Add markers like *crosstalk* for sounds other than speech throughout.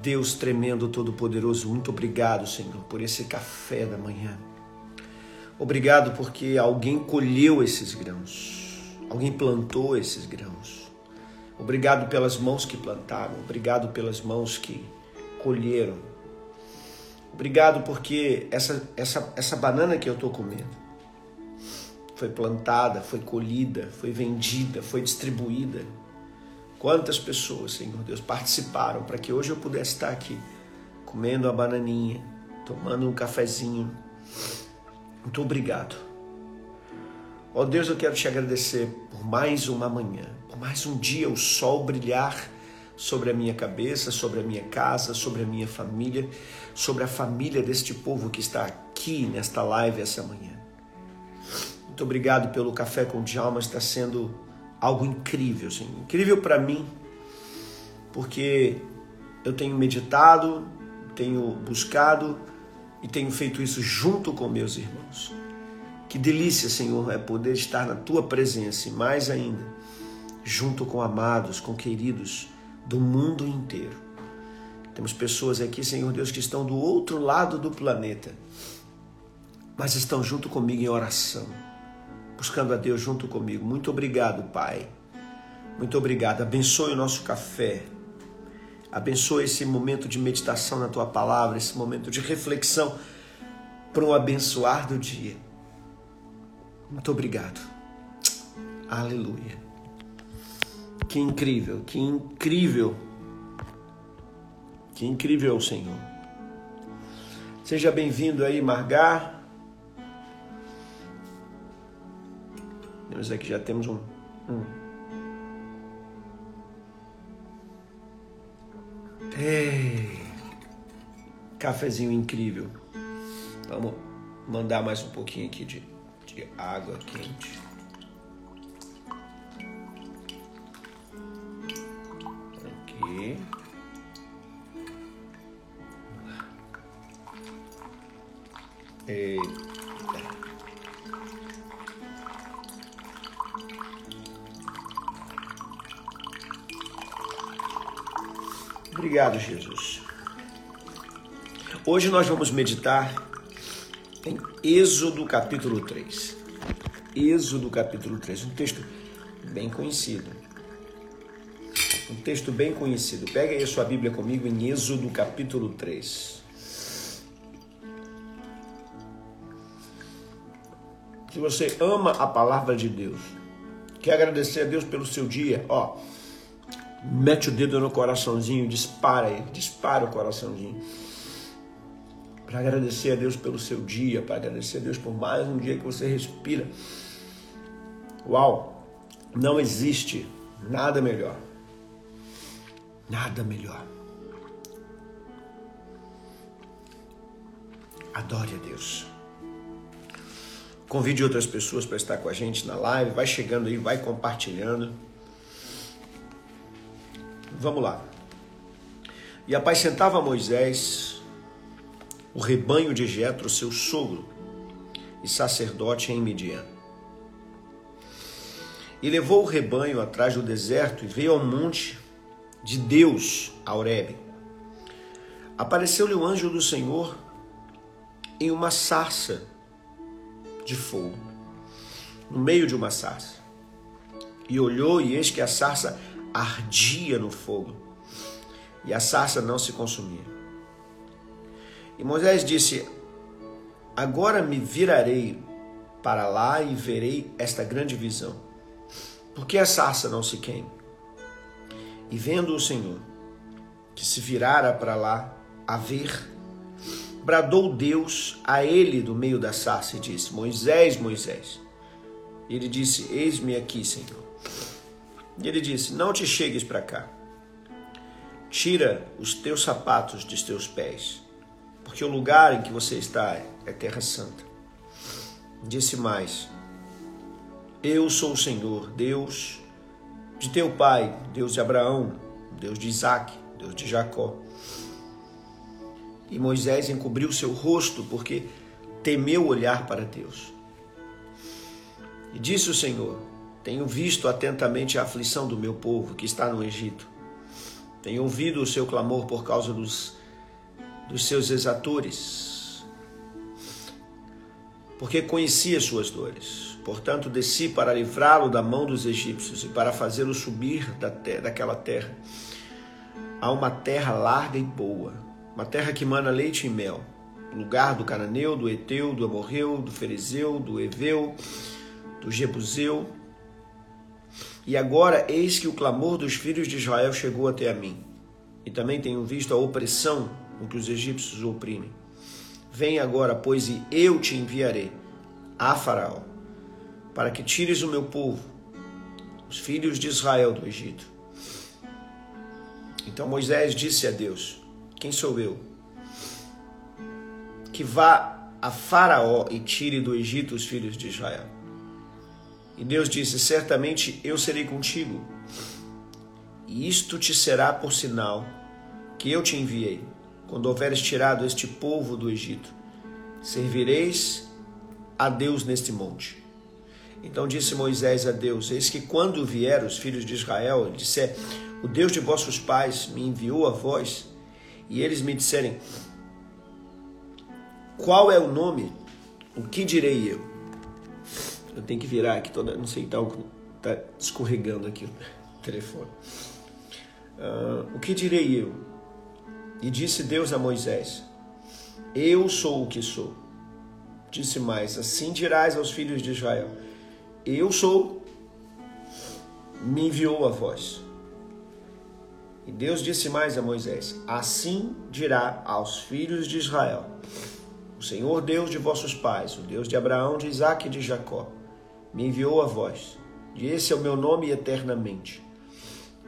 Deus tremendo, todo-poderoso, muito obrigado, Senhor, por esse café da manhã. Obrigado porque alguém colheu esses grãos, alguém plantou esses grãos. Obrigado pelas mãos que plantaram, obrigado pelas mãos que colheram. Obrigado porque essa, essa, essa banana que eu estou comendo foi plantada, foi colhida, foi vendida, foi distribuída Quantas pessoas, Senhor Deus, participaram para que hoje eu pudesse estar aqui comendo a bananinha, tomando um cafezinho. Muito obrigado. Ó oh Deus, eu quero te agradecer por mais uma manhã, por mais um dia o sol brilhar sobre a minha cabeça, sobre a minha casa, sobre a minha família, sobre a família deste povo que está aqui nesta live essa manhã. Muito obrigado pelo café com Djalma, está sendo algo incrível, assim, incrível para mim, porque eu tenho meditado, tenho buscado e tenho feito isso junto com meus irmãos. Que delícia, Senhor, é poder estar na tua presença e mais ainda, junto com amados, com queridos do mundo inteiro. Temos pessoas aqui, Senhor Deus, que estão do outro lado do planeta, mas estão junto comigo em oração buscando a Deus junto comigo. Muito obrigado, Pai. Muito obrigado. Abençoe o nosso café. Abençoe esse momento de meditação na tua palavra, esse momento de reflexão para um abençoar do dia. Muito obrigado. Aleluia. Que incrível, que incrível. Que incrível, Senhor. Seja bem-vindo aí, Margar. Nós aqui já temos um, um. Ei, cafezinho incrível. Vamos mandar mais um pouquinho aqui de, de água quente. Aqui. Eita. Obrigado, Jesus. Hoje nós vamos meditar em Êxodo capítulo 3. Êxodo capítulo 3, um texto bem conhecido. Um texto bem conhecido. Pega aí a sua Bíblia comigo em Êxodo capítulo 3. Se você ama a palavra de Deus, quer agradecer a Deus pelo seu dia, ó, mete o dedo no coraçãozinho, dispara ele, dispara o coraçãozinho. Para agradecer a Deus pelo seu dia, para agradecer a Deus por mais um dia que você respira. Uau! Não existe nada melhor. Nada melhor. Adore a Deus. Convide outras pessoas para estar com a gente na live. Vai chegando aí, vai compartilhando. Vamos lá. E apacentava Moisés o rebanho de Jetro, seu sogro, e sacerdote em Midian. E levou o rebanho atrás do deserto e veio ao monte de Deus, Aurebe. Apareceu-lhe o anjo do Senhor em uma sarça de fogo, no meio de uma sarça. E olhou, e eis que a sarça ardia no fogo e a sarça não se consumia. E Moisés disse: Agora me virarei para lá e verei esta grande visão. Por que a sarça não se queima? E vendo o Senhor que se virara para lá a ver, bradou Deus a ele do meio da sarça e disse: Moisés, Moisés. Ele disse: Eis-me aqui, Senhor. E ele disse: Não te chegues para cá. tira os teus sapatos dos teus pés, porque o lugar em que você está é terra santa. Disse mais: Eu sou o Senhor, Deus de teu pai, Deus de Abraão, Deus de Isaac, Deus de Jacó. E Moisés encobriu seu rosto porque temeu olhar para Deus. E disse o Senhor: Tenho visto atentamente a aflição do meu povo que está no Egito. Tenho ouvido o seu clamor por causa dos, dos seus exatores, porque conheci as suas dores. Portanto, desci para livrá-lo da mão dos egípcios e para fazê-lo subir da daquela terra a uma terra larga e boa, uma terra que mana leite e mel, lugar do cananeu, do eteu, do amorreu, do ferezeu, do eveu, do jebuseu. E agora eis que o clamor dos filhos de Israel chegou até a mim, e também tenho visto a opressão com que os egípcios oprimem. Vem agora, pois, e eu te enviarei a Faraó, para que tires o meu povo, os filhos de Israel, do Egito então Moisés disse a Deus: Quem sou eu? Que vá a Faraó e tire do Egito os filhos de Israel. E Deus disse: Certamente eu serei contigo, e isto te será por sinal que eu te enviei, quando houveres tirado este povo do Egito. Servireis a Deus neste monte. Então disse Moisés a Deus: Eis que quando vier os filhos de Israel, disser: o Deus de vossos pais me enviou a vós, e eles me disserem: Qual é o nome? O que direi eu? Eu tenho que virar aqui, toda, não sei, tá, tá escorregando aqui o telefone. Uh, o que direi eu? E disse Deus a Moisés: Eu sou o que sou. Disse mais: Assim dirás aos filhos de Israel: Eu sou, me enviou a vós. E Deus disse mais a Moisés: Assim dirá aos filhos de Israel: O Senhor Deus de vossos pais, o Deus de Abraão, de Isaque e de Jacó, me enviou a vós. E esse é o meu nome eternamente.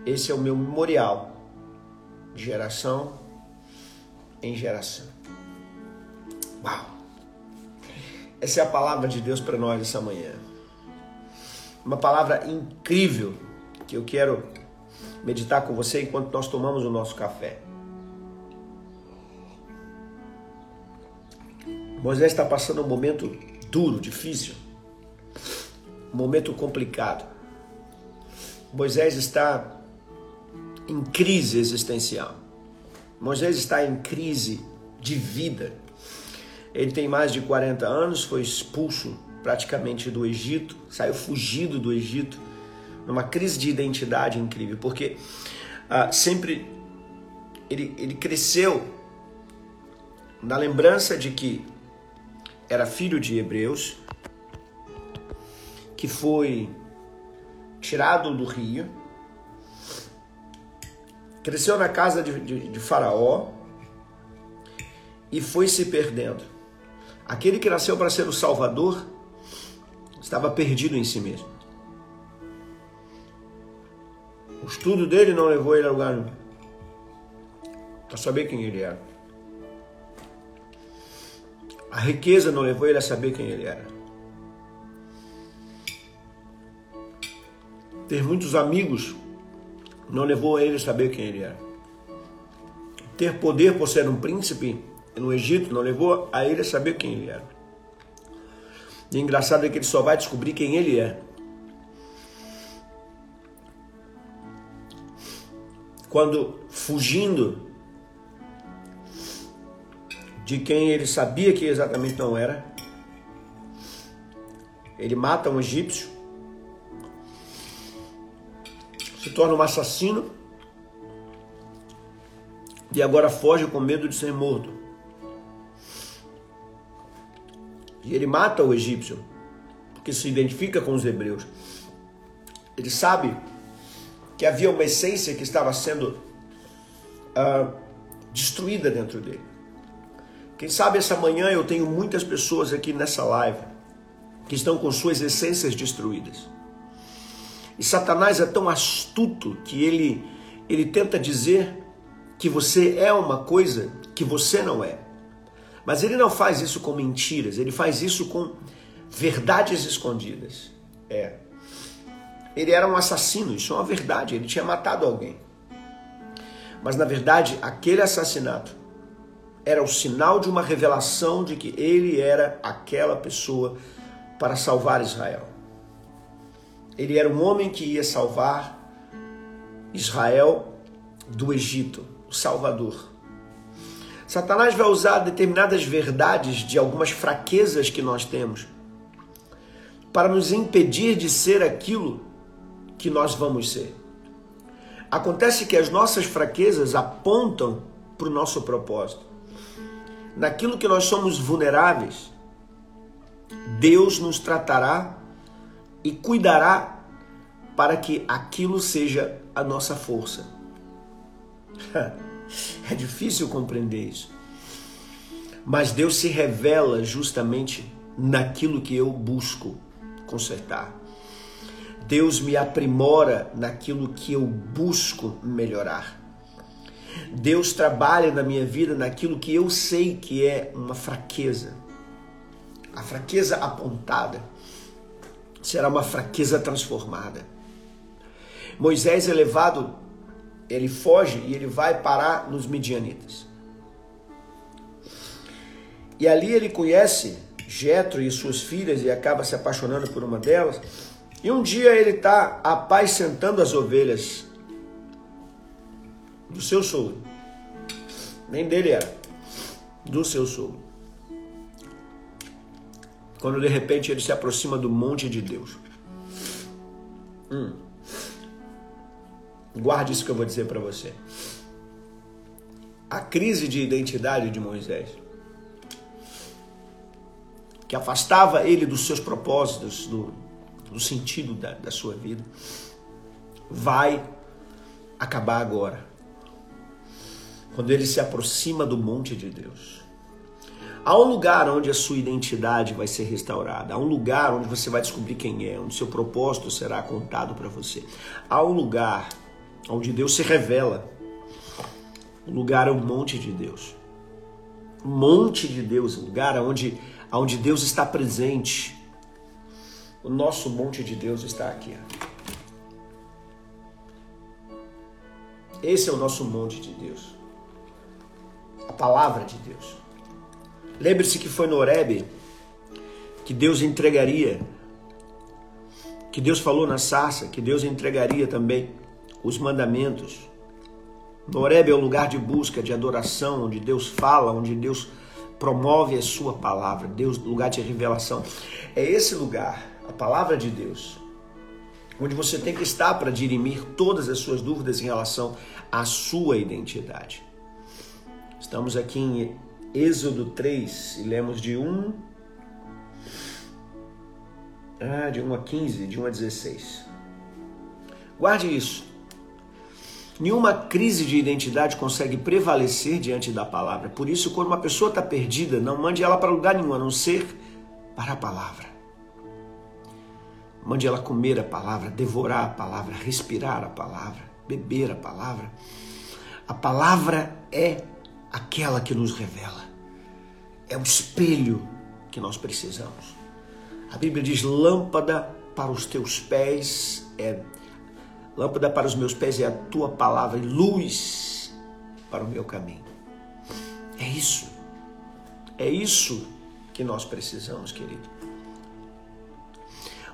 Esse é o meu memorial, de geração em geração. Uau! Essa é a palavra de Deus para nós essa manhã. Uma palavra incrível que eu quero meditar com você enquanto nós tomamos o nosso café. Moisés está passando um momento duro, difícil, momento complicado. Moisés está em crise existencial. Moisés está em crise de vida. Ele tem mais de 40 anos, foi expulso praticamente do Egito, saiu fugido do Egito numa crise de identidade incrível, porque ah, sempre ele, ele cresceu na lembrança de que era filho de hebreus, que foi tirado do rio, cresceu na casa de, de, de Faraó e foi se perdendo. Aquele que nasceu para ser o Salvador estava perdido em si mesmo. O estudo dele não levou ele a lugar nenhum. Para saber quem ele era. A riqueza não levou ele a saber quem ele era. Ter muitos amigos não levou ele a saber quem ele era. Ter poder por ser um príncipe no Egito não levou a ele a saber quem ele era. E engraçado é que ele só vai descobrir quem ele é quando fugindo de quem ele sabia que exatamente não era, ele mata um egípcio, se torna um assassino e agora foge com medo de ser morto. E ele mata o egípcio porque se identifica com os hebreus. Ele sabe que havia uma essência que estava sendo uh, destruída dentro dele. Quem sabe essa manhã eu tenho muitas pessoas aqui nessa live que estão com suas essências destruídas. E Satanás é tão astuto que ele, ele tenta dizer que você é uma coisa que você não é. Mas ele não faz isso com mentiras, ele faz isso com verdades escondidas. É. Ele era um assassino, isso é uma verdade, ele tinha matado alguém. Mas na verdade, aquele assassinato era o sinal de uma revelação de que ele era aquela pessoa para salvar Israel. Ele era um homem que ia salvar Israel do Egito, o Salvador. Satanás vai usar determinadas verdades de algumas fraquezas que nós temos para nos impedir de ser aquilo que nós vamos ser. Acontece que as nossas fraquezas apontam para o nosso propósito. Naquilo que nós somos vulneráveis, Deus nos tratará e cuidará para que aquilo seja a nossa força. *laughs* É difícil compreender isso. Mas Deus se revela justamente naquilo que eu busco consertar. Deus me aprimora naquilo que eu busco melhorar. Deus trabalha na minha vida naquilo que eu sei que é uma fraqueza. A fraqueza apontada será uma fraqueza transformada. Moisés é levado, ele foge e ele vai parar nos midianitas. E ali ele conhece Jetro e suas filhas e acaba se apaixonando por uma delas. E um dia ele está apacentando as ovelhas do seu sogro. Nem dele era, do seu sogro. Quando de repente ele se aproxima do monte de Deus. Hum. Guarde isso que eu vou dizer para você. A crise de identidade de Moisés, que afastava ele dos seus propósitos, do, no sentido da, da sua vida, vai acabar agora. Quando ele se aproxima do monte de Deus. Há um lugar onde a sua identidade vai ser restaurada. Há um lugar onde você vai descobrir quem é, onde seu propósito será contado para você. Há um lugar onde Deus se revela. O lugar é o monte de Deus. O monte de Deus, o lugar onde, onde Deus está presente. O nosso monte de Deus está aqui. Esse é o nosso monte de Deus. A palavra de Deus. Lembre-se que foi no Horebe que Deus entregaria, que Deus falou na sarça, que Deus entregaria também os mandamentos. No Horebe é o lugar de busca, de adoração, onde Deus fala, onde Deus promove a sua palavra, Deus, lugar de revelação. É esse lugar a palavra de Deus, onde você tem que estar para dirimir todas as suas dúvidas em relação à sua identidade. Estamos aqui em Êxodo 3 e lemos de 1 ah, de 1 a 15, de 1 a 16. Guarde isso. Nenhuma crise de identidade consegue prevalecer diante da palavra. Por isso, quando uma pessoa está perdida, não mande ela para lugar nenhum, a não ser para a palavra. Mande ela comer a palavra, devorar a palavra, respirar a palavra, beber a palavra. A palavra é aquela que nos revela. É o espelho que nós precisamos. A Bíblia diz: lâmpada para os teus pés é lâmpada para os meus pés é a tua palavra e luz para o meu caminho. É isso. É isso que nós precisamos, querido.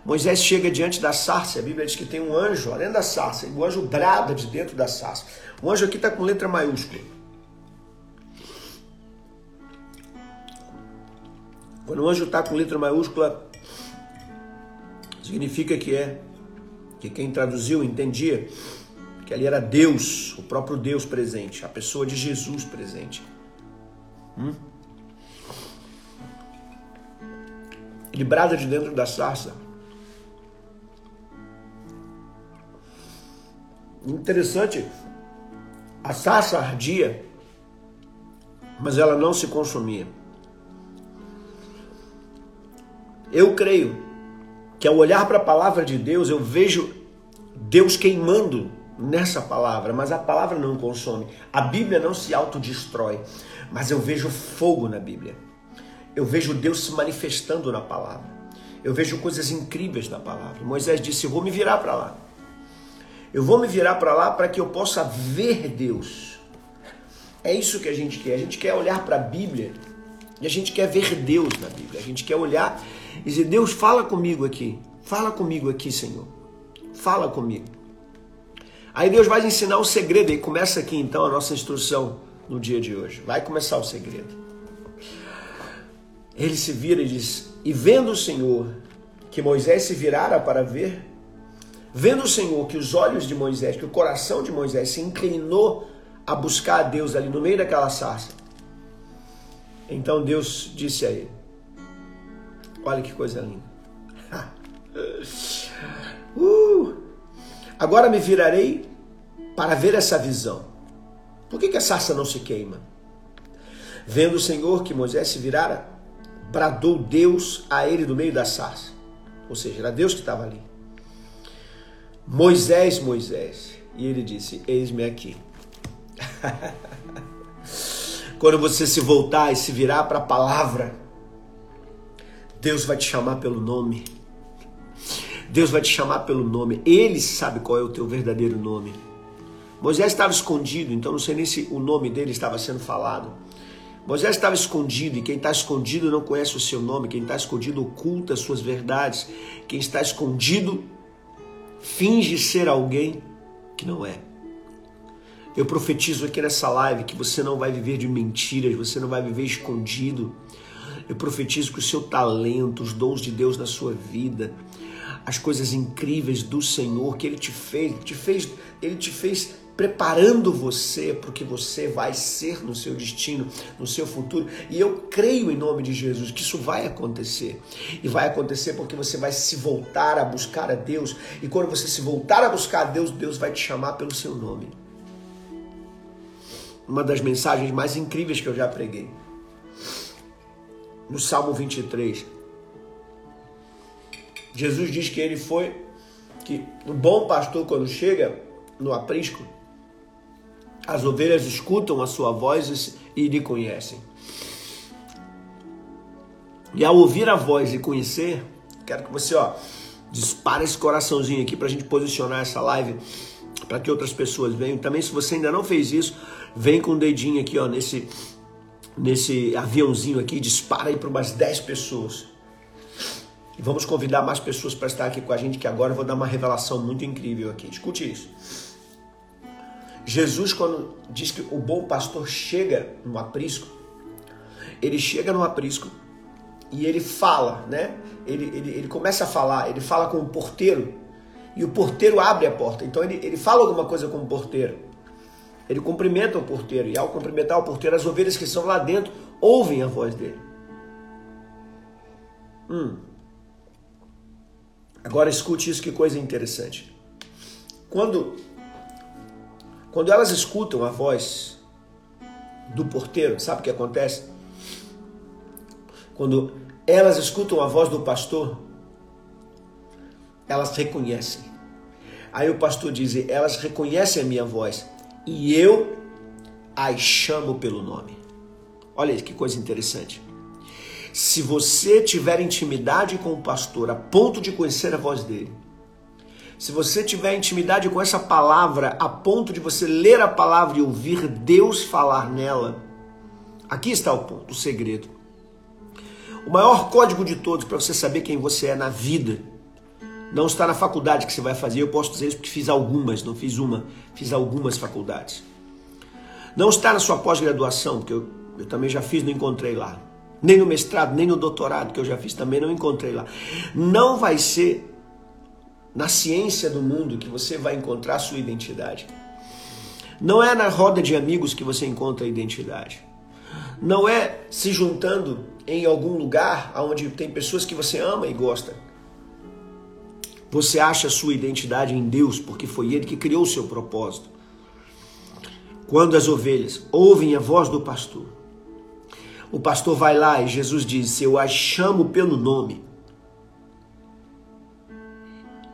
Moisés chega diante da sarça, a Bíblia diz que tem um anjo além da sarça, o anjo brada de dentro da sarça. O anjo aqui está com letra maiúscula. Quando o anjo está com letra maiúscula, significa que é que quem traduziu entendia que ali era Deus, o próprio Deus presente, a pessoa de Jesus presente. Hum? Ele brada de dentro da sarça. Interessante, a sarça ardia, mas ela não se consumia. Eu creio que ao olhar para a palavra de Deus, eu vejo Deus queimando nessa palavra, mas a palavra não consome. A Bíblia não se autodestrói, mas eu vejo fogo na Bíblia. Eu vejo Deus se manifestando na palavra. Eu vejo coisas incríveis na palavra. Moisés disse: Eu vou me virar para lá. Eu vou me virar para lá para que eu possa ver Deus. É isso que a gente quer. A gente quer olhar para a Bíblia e a gente quer ver Deus na Bíblia. A gente quer olhar e dizer: Deus, fala comigo aqui. Fala comigo aqui, Senhor. Fala comigo. Aí Deus vai ensinar o segredo e começa aqui então a nossa instrução no dia de hoje. Vai começar o segredo. Ele se vira e diz: E vendo o Senhor que Moisés se virara para ver, vendo o Senhor que os olhos de Moisés, que o coração de Moisés se inclinou a buscar a Deus ali no meio daquela sarça. Então Deus disse a ele: Olha que coisa linda. *laughs* uh! Agora me virarei para ver essa visão. Por que, que a sarça não se queima? Vendo o Senhor que Moisés se virara, bradou Deus a ele do meio da sarça. Ou seja, era Deus que estava ali. Moisés, Moisés. E ele disse: Eis-me aqui. *laughs* Quando você se voltar e se virar para a palavra, Deus vai te chamar pelo nome. Deus vai te chamar pelo nome. Ele sabe qual é o teu verdadeiro nome. Moisés estava escondido, então não sei nem se o nome dele estava sendo falado. Moisés estava escondido e quem está escondido não conhece o seu nome. Quem está escondido oculta as suas verdades. Quem está escondido finge ser alguém que não é. Eu profetizo aqui nessa live que você não vai viver de mentiras, você não vai viver escondido. Eu profetizo que o seu talento, os dons de Deus na sua vida, as coisas incríveis do Senhor que Ele te fez, te fez Ele te fez preparando você para o que você vai ser no seu destino, no seu futuro. E eu creio em nome de Jesus que isso vai acontecer. E vai acontecer porque você vai se voltar a buscar a Deus. E quando você se voltar a buscar a Deus, Deus vai te chamar pelo seu nome. Uma das mensagens mais incríveis que eu já preguei. No Salmo 23, Jesus diz que ele foi, que o bom pastor, quando chega no aprisco, as ovelhas escutam a sua voz e lhe conhecem. E ao ouvir a voz e conhecer, quero que você, ó, dispara esse coraçãozinho aqui para a gente posicionar essa live para que outras pessoas venham. Também, se você ainda não fez isso, vem com o dedinho aqui, ó, nesse, nesse aviãozinho aqui, dispara aí para umas 10 pessoas. E vamos convidar mais pessoas para estar aqui com a gente, que agora eu vou dar uma revelação muito incrível aqui. Escute isso. Jesus, quando diz que o bom pastor chega no aprisco, ele chega no aprisco e ele fala, né? Ele, ele, ele começa a falar, ele fala com o porteiro e o porteiro abre a porta. Então ele, ele fala alguma coisa com o porteiro. Ele cumprimenta o porteiro e ao cumprimentar o porteiro, as ovelhas que estão lá dentro ouvem a voz dele. Hum. Agora escute isso, que coisa interessante. Quando, quando elas escutam a voz do porteiro, sabe o que acontece? Quando elas escutam a voz do pastor, elas reconhecem. Aí o pastor diz: elas reconhecem a minha voz e eu as chamo pelo nome. Olha que coisa interessante. Se você tiver intimidade com o pastor a ponto de conhecer a voz dele, se você tiver intimidade com essa palavra a ponto de você ler a palavra e ouvir Deus falar nela, aqui está o ponto, o segredo. O maior código de todos para você saber quem você é na vida não está na faculdade que você vai fazer. Eu posso dizer isso porque fiz algumas, não fiz uma, fiz algumas faculdades. Não está na sua pós-graduação, porque eu, eu também já fiz, não encontrei lá nem no mestrado, nem no doutorado que eu já fiz também, não encontrei lá. Não vai ser na ciência do mundo que você vai encontrar a sua identidade. Não é na roda de amigos que você encontra a identidade. Não é se juntando em algum lugar onde tem pessoas que você ama e gosta. Você acha a sua identidade em Deus porque foi Ele que criou o seu propósito. Quando as ovelhas ouvem a voz do pastor, o pastor vai lá e Jesus diz: Eu as chamo pelo nome,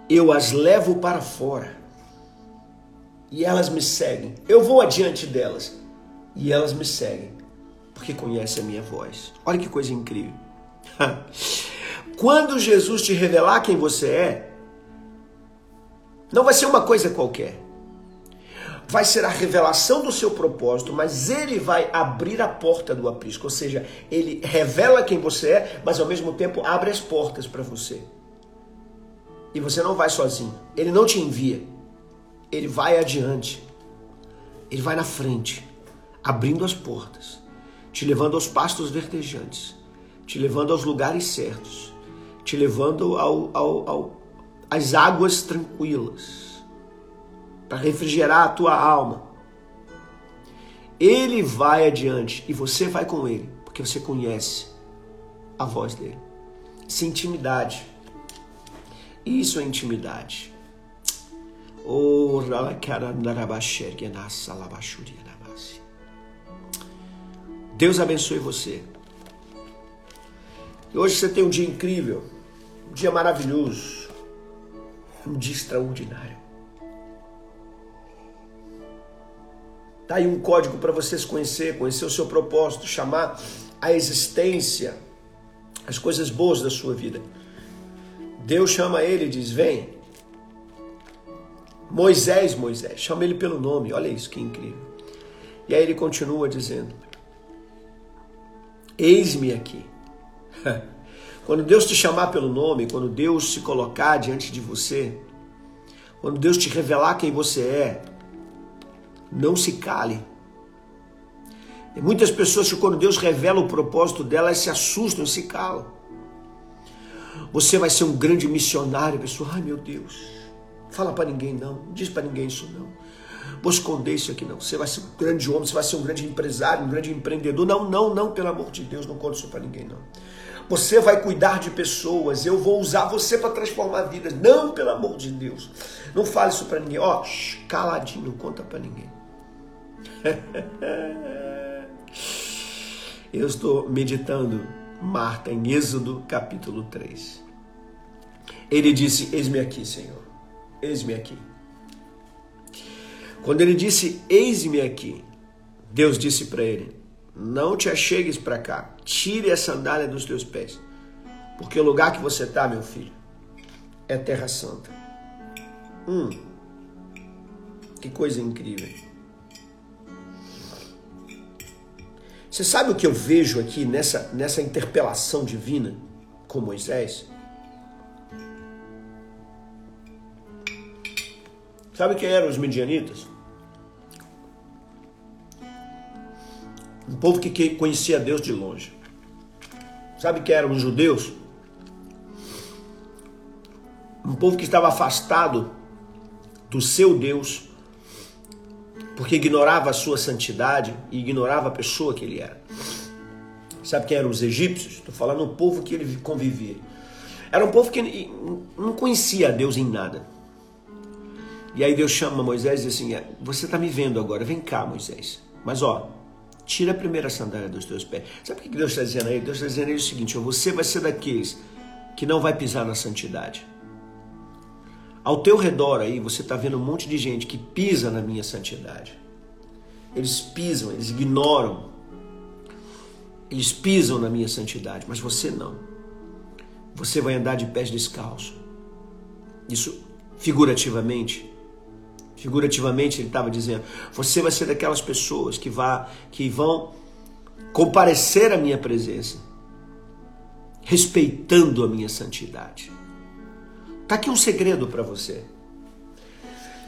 eu as levo para fora. e elas me seguem. Eu vou adiante delas e elas me seguem, porque conhecem a minha voz. Olha que coisa incrível. *laughs* Quando Jesus te revelar quem você é, não vai ser uma coisa qualquer. Vai ser a revelação do seu propósito, mas ele vai abrir a porta do aprisco. Ou seja, ele revela quem você é, mas ao mesmo tempo abre as portas para você. E você não vai sozinho. Ele não te envia. Ele vai adiante. Ele vai na frente, abrindo as portas, te levando aos pastos verdejantes, te levando aos lugares certos, te levando ao, ao, ao às águas tranquilas, para refrigerar a tua alma. Ele vai adiante e você vai com ele, porque você conhece a voz dele. Isso é intimidade. Isso é intimidade. Deus abençoe você. E hoje você tem um dia incrível, um dia maravilhoso, um dia extraordinário. Tá aí um código para você se conhecer, conhecer o seu propósito, chamar a existência as coisas boas da sua vida. Deus chama ele e diz: Vem, Moisés, Moisés, chama ele pelo nome, olha isso que incrível. E aí ele continua dizendo: Eis-me aqui. *laughs* Quando Deus te chamar pelo nome, quando Deus se colocar diante de você, quando Deus te revelar quem você é, não se cale. Tem muitas pessoas que quando Deus revela o propósito delas se assustam se calam. Você vai ser um grande missionário, pessoa. Ai meu Deus, Fala para ninguém não, não diz para ninguém isso não. Vou esconder isso aqui não. Você vai ser um grande homem, você vai ser um grande empresário, um grande empreendedor. Não, não, não, pelo amor de Deus, não conte isso para ninguém não. Você vai cuidar de pessoas, eu vou usar você para transformar vidas. Não, pelo amor de Deus. Não fale isso para ninguém. Ó, caladinho, não conta para ninguém. *laughs* eu estou meditando Marta em Êxodo capítulo 3. Ele disse: Eis-me aqui, Senhor eis-me aqui. Quando ele disse, eis-me aqui, Deus disse para ele: Não te achegues para cá, tire a sandália dos teus pés, porque o lugar que você está, meu filho, é terra santa. Hum, que coisa incrível. Você sabe o que eu vejo aqui nessa, nessa interpelação divina com Moisés? Sabe quem eram os medianitas? Um povo que conhecia Deus de longe. Sabe quem eram os judeus? Um povo que estava afastado do seu Deus, porque ignorava a sua santidade e ignorava a pessoa que ele era. Sabe quem eram os egípcios? Estou falando um povo que ele convivia. Era um povo que não conhecia Deus em nada. E aí Deus chama Moisés e diz assim: é, Você está me vendo agora, vem cá, Moisés. Mas ó, tira a primeira sandália dos teus pés. Sabe o que Deus está dizendo aí? Deus está dizendo aí o seguinte: Você vai ser daqueles que não vai pisar na santidade. Ao teu redor aí, você está vendo um monte de gente que pisa na minha santidade. Eles pisam, eles ignoram. Eles pisam na minha santidade, mas você não. Você vai andar de pés descalços. Isso figurativamente Figurativamente, ele estava dizendo: você vai ser daquelas pessoas que, vá, que vão comparecer à minha presença, respeitando a minha santidade. Está aqui um segredo para você.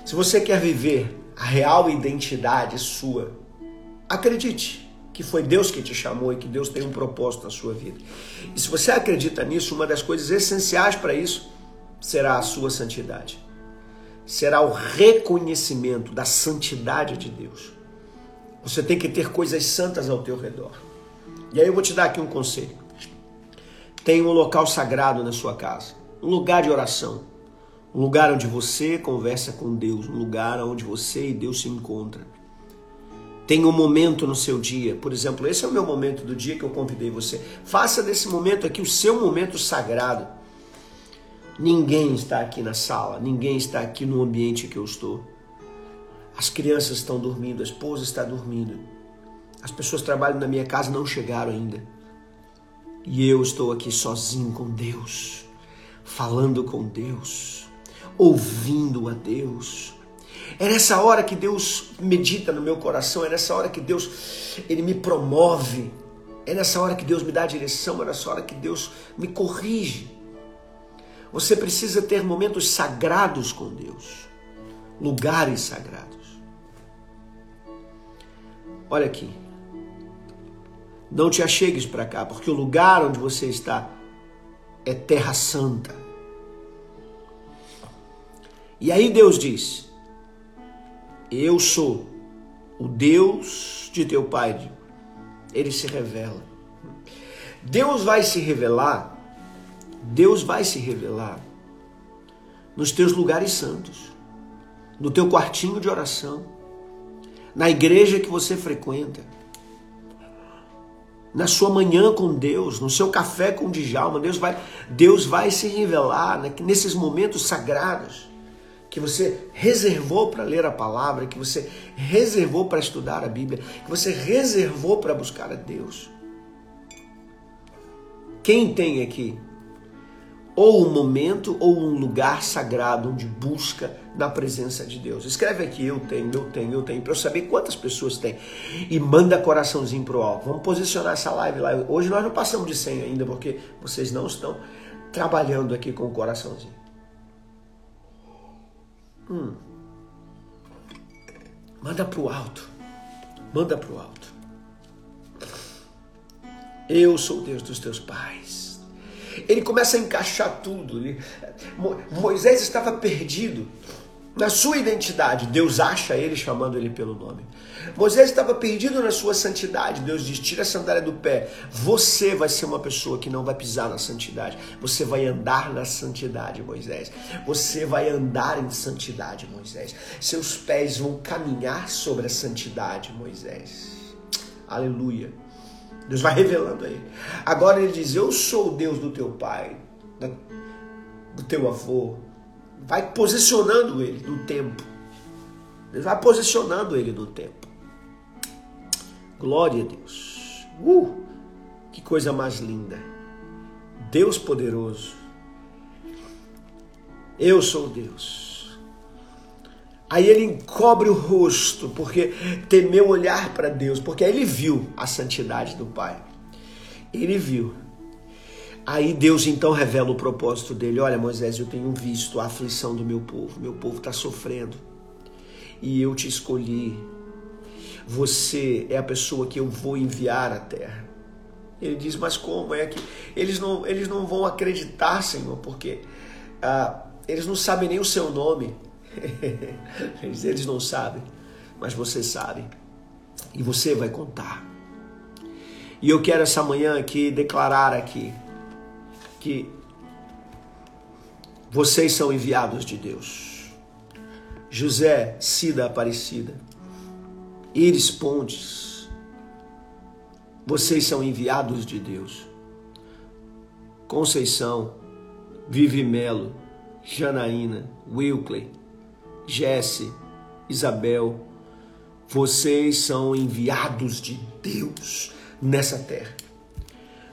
Se você quer viver a real identidade sua, acredite que foi Deus que te chamou e que Deus tem um propósito na sua vida. E se você acredita nisso, uma das coisas essenciais para isso será a sua santidade será o reconhecimento da santidade de Deus. Você tem que ter coisas santas ao teu redor. E aí eu vou te dar aqui um conselho. Tenha um local sagrado na sua casa, um lugar de oração, um lugar onde você conversa com Deus, um lugar onde você e Deus se encontram. Tenha um momento no seu dia, por exemplo, esse é o meu momento do dia que eu convidei você. Faça desse momento aqui o seu momento sagrado Ninguém está aqui na sala, ninguém está aqui no ambiente que eu estou. As crianças estão dormindo, a esposa está dormindo. As pessoas que trabalham na minha casa não chegaram ainda. E eu estou aqui sozinho com Deus, falando com Deus, ouvindo a Deus. É nessa hora que Deus medita no meu coração, é nessa hora que Deus ele me promove, é nessa hora que Deus me dá direção, é nessa hora que Deus me corrige. Você precisa ter momentos sagrados com Deus, lugares sagrados. Olha aqui. Não te achegues para cá, porque o lugar onde você está é terra santa. E aí Deus diz: Eu sou o Deus de teu pai. Ele se revela. Deus vai se revelar Deus vai se revelar nos teus lugares santos, no teu quartinho de oração, na igreja que você frequenta, na sua manhã com Deus, no seu café com Djalma, Deus vai, Deus vai se revelar nesses momentos sagrados que você reservou para ler a palavra, que você reservou para estudar a Bíblia, que você reservou para buscar a Deus. Quem tem aqui ou um momento ou um lugar sagrado onde busca na presença de Deus. Escreve aqui, eu tenho, eu tenho, eu tenho, para eu saber quantas pessoas tem. E manda coraçãozinho pro alto. Vamos posicionar essa live lá. Hoje nós não passamos de 100 ainda, porque vocês não estão trabalhando aqui com o coraçãozinho. Hum. Manda pro alto. Manda pro alto. Eu sou Deus dos teus pais ele começa a encaixar tudo. Moisés estava perdido na sua identidade. Deus acha ele chamando ele pelo nome. Moisés estava perdido na sua santidade. Deus diz: tira a sandália do pé. Você vai ser uma pessoa que não vai pisar na santidade. Você vai andar na santidade, Moisés. Você vai andar em santidade, Moisés. Seus pés vão caminhar sobre a santidade, Moisés. Aleluia. Deus vai revelando a ele. Agora ele diz: Eu sou o Deus do teu pai, do teu avô. Vai posicionando ele no tempo. Deus vai posicionando ele no tempo. Glória a Deus. Uh, que coisa mais linda. Deus poderoso. Eu sou Deus. Aí ele encobre o rosto, porque temeu olhar para Deus, porque aí ele viu a santidade do Pai. Ele viu. Aí Deus então revela o propósito dele: Olha, Moisés, eu tenho visto a aflição do meu povo, meu povo está sofrendo, e eu te escolhi. Você é a pessoa que eu vou enviar à terra. Ele diz: Mas como é que eles não, eles não vão acreditar, Senhor, porque ah, eles não sabem nem o seu nome. *laughs* Eles não sabem, mas você sabe. E você vai contar. E eu quero essa manhã aqui declarar aqui que vocês são enviados de Deus. José, Cida Aparecida, Iris Pontes, vocês são enviados de Deus. Conceição, Vivi Melo, Janaína, Wilkley, Jesse, Isabel, vocês são enviados de Deus nessa terra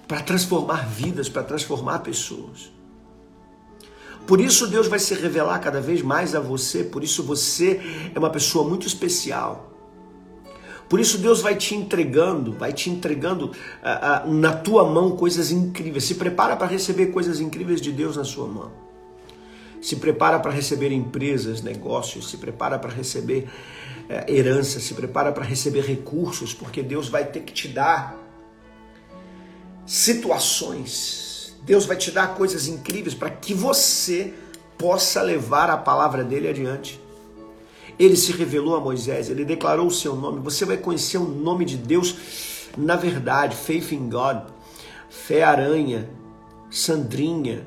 para transformar vidas, para transformar pessoas. Por isso Deus vai se revelar cada vez mais a você, por isso você é uma pessoa muito especial. Por isso Deus vai te entregando, vai te entregando uh, uh, na tua mão coisas incríveis. Se prepara para receber coisas incríveis de Deus na sua mão se prepara para receber empresas, negócios, se prepara para receber é, herança, se prepara para receber recursos, porque Deus vai ter que te dar situações, Deus vai te dar coisas incríveis para que você possa levar a palavra dele adiante. Ele se revelou a Moisés, ele declarou o seu nome. Você vai conhecer o nome de Deus na verdade, faith in God, fé aranha, Sandrinha,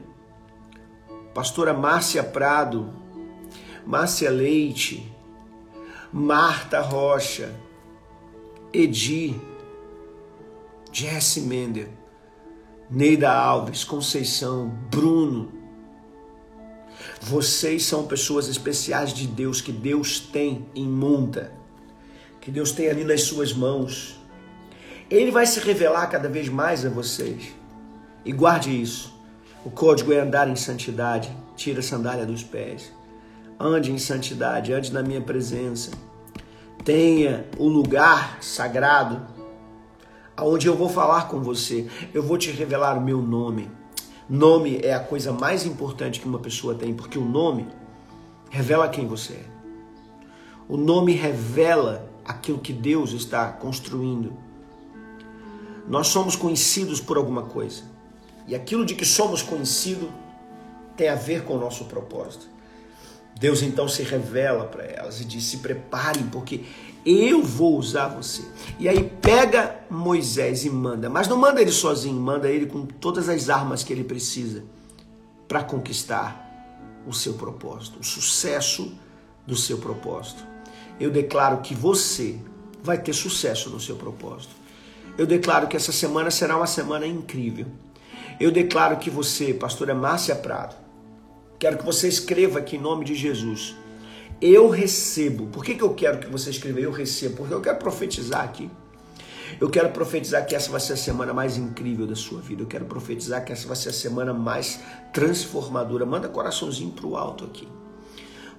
pastora Márcia Prado, Márcia Leite, Marta Rocha, Edi, Jesse Mender, Neida Alves, Conceição, Bruno, Vocês são pessoas especiais de Deus que Deus tem em monta, que Deus tem ali nas suas mãos. Ele vai se revelar cada vez mais a vocês. E guarde isso. O código é andar em santidade. Tira a sandália dos pés. Ande em santidade, ande na minha presença. Tenha o lugar sagrado aonde eu vou falar com você. Eu vou te revelar o meu nome. Nome é a coisa mais importante que uma pessoa tem, porque o nome revela quem você é. O nome revela aquilo que Deus está construindo. Nós somos conhecidos por alguma coisa. E aquilo de que somos conhecidos tem a ver com o nosso propósito. Deus então se revela para elas e diz: se preparem, porque eu vou usar você. E aí pega Moisés e manda, mas não manda ele sozinho, manda ele com todas as armas que ele precisa para conquistar o seu propósito, o sucesso do seu propósito. Eu declaro que você vai ter sucesso no seu propósito. Eu declaro que essa semana será uma semana incrível. Eu declaro que você, pastora Márcia Prado, quero que você escreva aqui em nome de Jesus. Eu recebo. Por que, que eu quero que você escreva eu recebo? Porque eu quero profetizar aqui. Eu quero profetizar que essa vai ser a semana mais incrível da sua vida. Eu quero profetizar que essa vai ser a semana mais transformadora. Manda coraçãozinho para o alto aqui.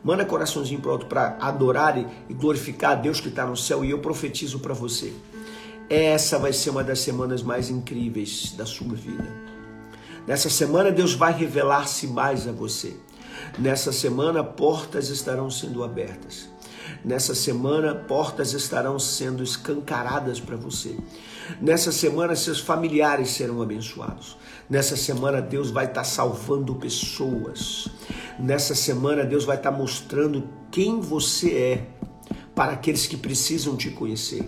Manda coraçãozinho para o alto para adorar e glorificar a Deus que está no céu. E eu profetizo para você. Essa vai ser uma das semanas mais incríveis da sua vida. Nessa semana, Deus vai revelar-se mais a você. Nessa semana, portas estarão sendo abertas. Nessa semana, portas estarão sendo escancaradas para você. Nessa semana, seus familiares serão abençoados. Nessa semana, Deus vai estar tá salvando pessoas. Nessa semana, Deus vai estar tá mostrando quem você é para aqueles que precisam te conhecer.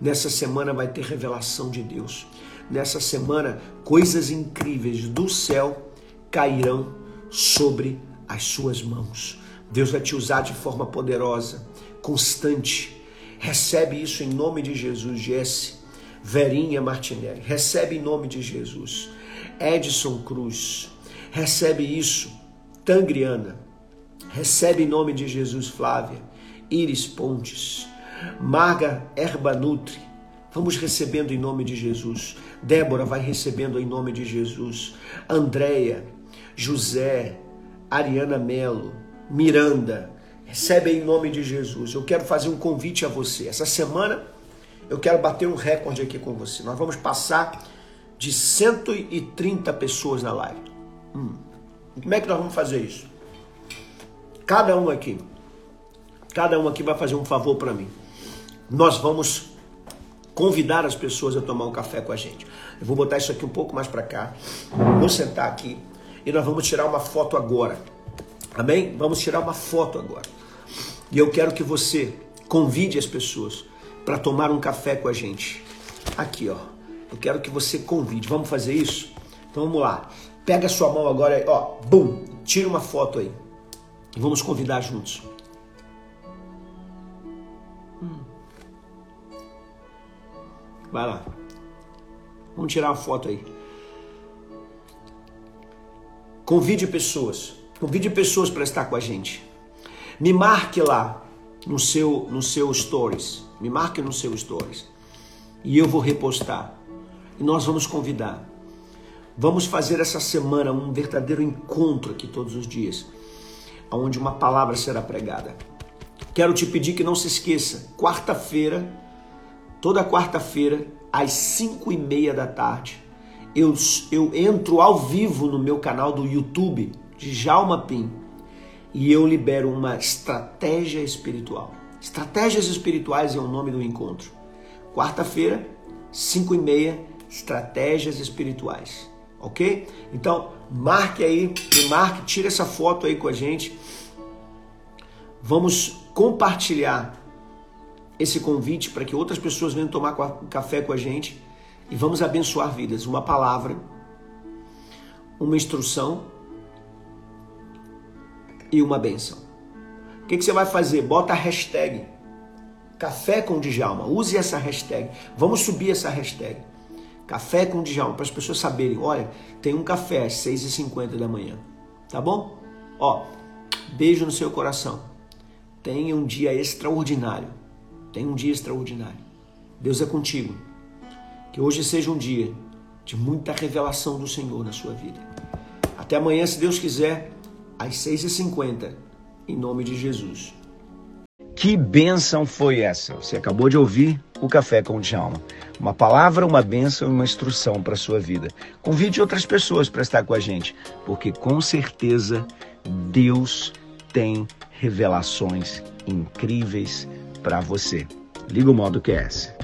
Nessa semana, vai ter revelação de Deus nessa semana, coisas incríveis do céu cairão sobre as suas mãos. Deus vai te usar de forma poderosa, constante. Recebe isso em nome de Jesus, Jesse, Verinha Martinelli. Recebe em nome de Jesus. Edson Cruz. Recebe isso, Tangriana. Recebe em nome de Jesus, Flávia. Iris Pontes. Marga Erbanutri. Vamos recebendo em nome de Jesus. Débora vai recebendo em nome de Jesus. Andréia, José, Ariana Melo, Miranda, recebe em nome de Jesus. Eu quero fazer um convite a você. Essa semana eu quero bater um recorde aqui com você. Nós vamos passar de 130 pessoas na live. Hum. Como é que nós vamos fazer isso? Cada um aqui, cada um aqui vai fazer um favor para mim. Nós vamos convidar as pessoas a tomar um café com a gente. Eu vou botar isso aqui um pouco mais para cá. Vou sentar aqui e nós vamos tirar uma foto agora. Amém? Vamos tirar uma foto agora. E eu quero que você convide as pessoas para tomar um café com a gente. Aqui, ó. Eu quero que você convide. Vamos fazer isso? Então vamos lá. Pega a sua mão agora, ó, bum, tira uma foto aí. E vamos convidar juntos. Vai lá. Vamos tirar uma foto aí. Convide pessoas. Convide pessoas para estar com a gente. Me marque lá no seu no seu stories. Me marque no seu stories. E eu vou repostar. E nós vamos convidar. Vamos fazer essa semana um verdadeiro encontro aqui todos os dias, onde uma palavra será pregada. Quero te pedir que não se esqueça, quarta-feira toda quarta-feira, às 5 e meia da tarde, eu, eu entro ao vivo no meu canal do YouTube, de Jalma Pim, e eu libero uma estratégia espiritual. Estratégias espirituais é o nome do encontro. Quarta-feira, 5 e meia, estratégias espirituais. Ok? Então, marque aí, marque, tira essa foto aí com a gente. Vamos compartilhar esse convite para que outras pessoas venham tomar café com a gente e vamos abençoar vidas. Uma palavra, uma instrução e uma benção. O que, que você vai fazer? Bota a hashtag Café com Djalma. Use essa hashtag. Vamos subir essa hashtag. Café com Djalma, para as pessoas saberem. Olha, tem um café às 6h50 da manhã. Tá bom? Ó, beijo no seu coração. Tenha um dia extraordinário. Tenha um dia extraordinário. Deus é contigo. Que hoje seja um dia de muita revelação do Senhor na sua vida. Até amanhã, se Deus quiser, às 6h50, em nome de Jesus. Que bênção foi essa? Você acabou de ouvir o Café com o Djalma. Uma palavra, uma bênção e uma instrução para a sua vida. Convide outras pessoas para estar com a gente, porque com certeza Deus tem revelações incríveis para você. Liga o modo QS.